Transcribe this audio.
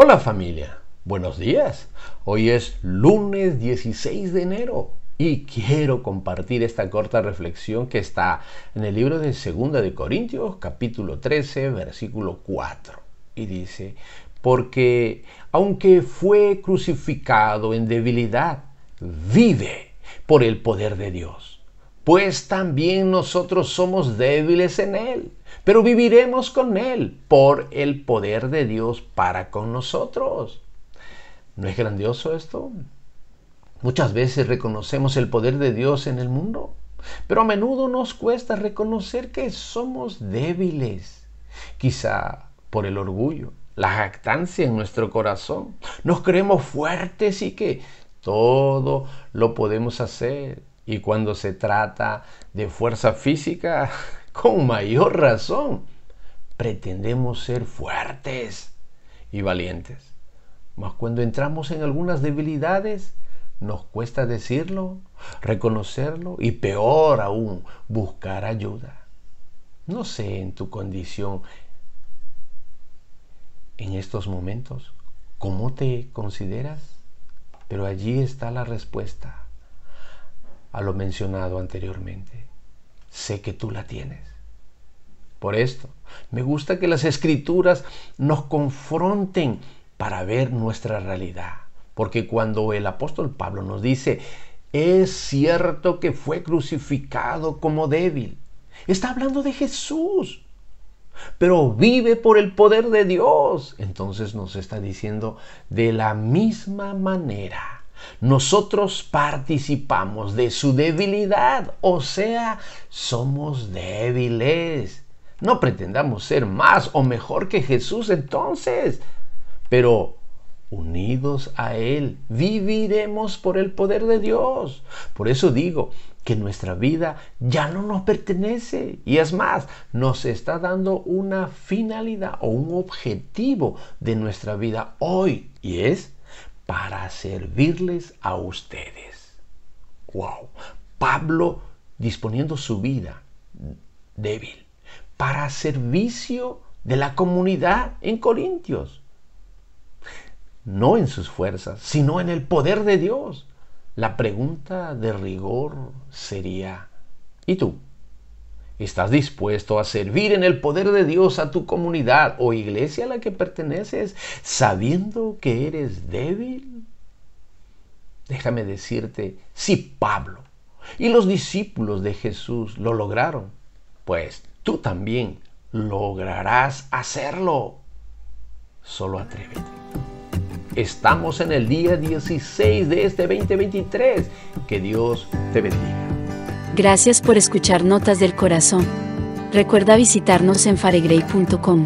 Hola familia, buenos días. Hoy es lunes 16 de enero y quiero compartir esta corta reflexión que está en el libro de Segunda de Corintios, capítulo 13, versículo 4. Y dice, porque aunque fue crucificado en debilidad, vive por el poder de Dios pues también nosotros somos débiles en Él, pero viviremos con Él por el poder de Dios para con nosotros. ¿No es grandioso esto? Muchas veces reconocemos el poder de Dios en el mundo, pero a menudo nos cuesta reconocer que somos débiles, quizá por el orgullo, la jactancia en nuestro corazón. Nos creemos fuertes y que todo lo podemos hacer y cuando se trata de fuerza física, con mayor razón, pretendemos ser fuertes y valientes. Mas cuando entramos en algunas debilidades, nos cuesta decirlo, reconocerlo y peor aún, buscar ayuda. No sé en tu condición en estos momentos, cómo te consideras, pero allí está la respuesta a lo mencionado anteriormente. Sé que tú la tienes. Por esto, me gusta que las escrituras nos confronten para ver nuestra realidad. Porque cuando el apóstol Pablo nos dice, es cierto que fue crucificado como débil, está hablando de Jesús, pero vive por el poder de Dios. Entonces nos está diciendo, de la misma manera nosotros participamos de su debilidad, o sea, somos débiles. No pretendamos ser más o mejor que Jesús entonces, pero unidos a Él viviremos por el poder de Dios. Por eso digo que nuestra vida ya no nos pertenece y es más, nos está dando una finalidad o un objetivo de nuestra vida hoy y es para servirles a ustedes. Wow. Pablo disponiendo su vida débil para servicio de la comunidad en Corintios. No en sus fuerzas, sino en el poder de Dios. La pregunta de rigor sería, ¿y tú? ¿Estás dispuesto a servir en el poder de Dios a tu comunidad o iglesia a la que perteneces sabiendo que eres débil? Déjame decirte, si Pablo y los discípulos de Jesús lo lograron, pues tú también lograrás hacerlo. Solo atrévete. Estamos en el día 16 de este 2023. Que Dios te bendiga. Gracias por escuchar Notas del Corazón. Recuerda visitarnos en faregrey.com.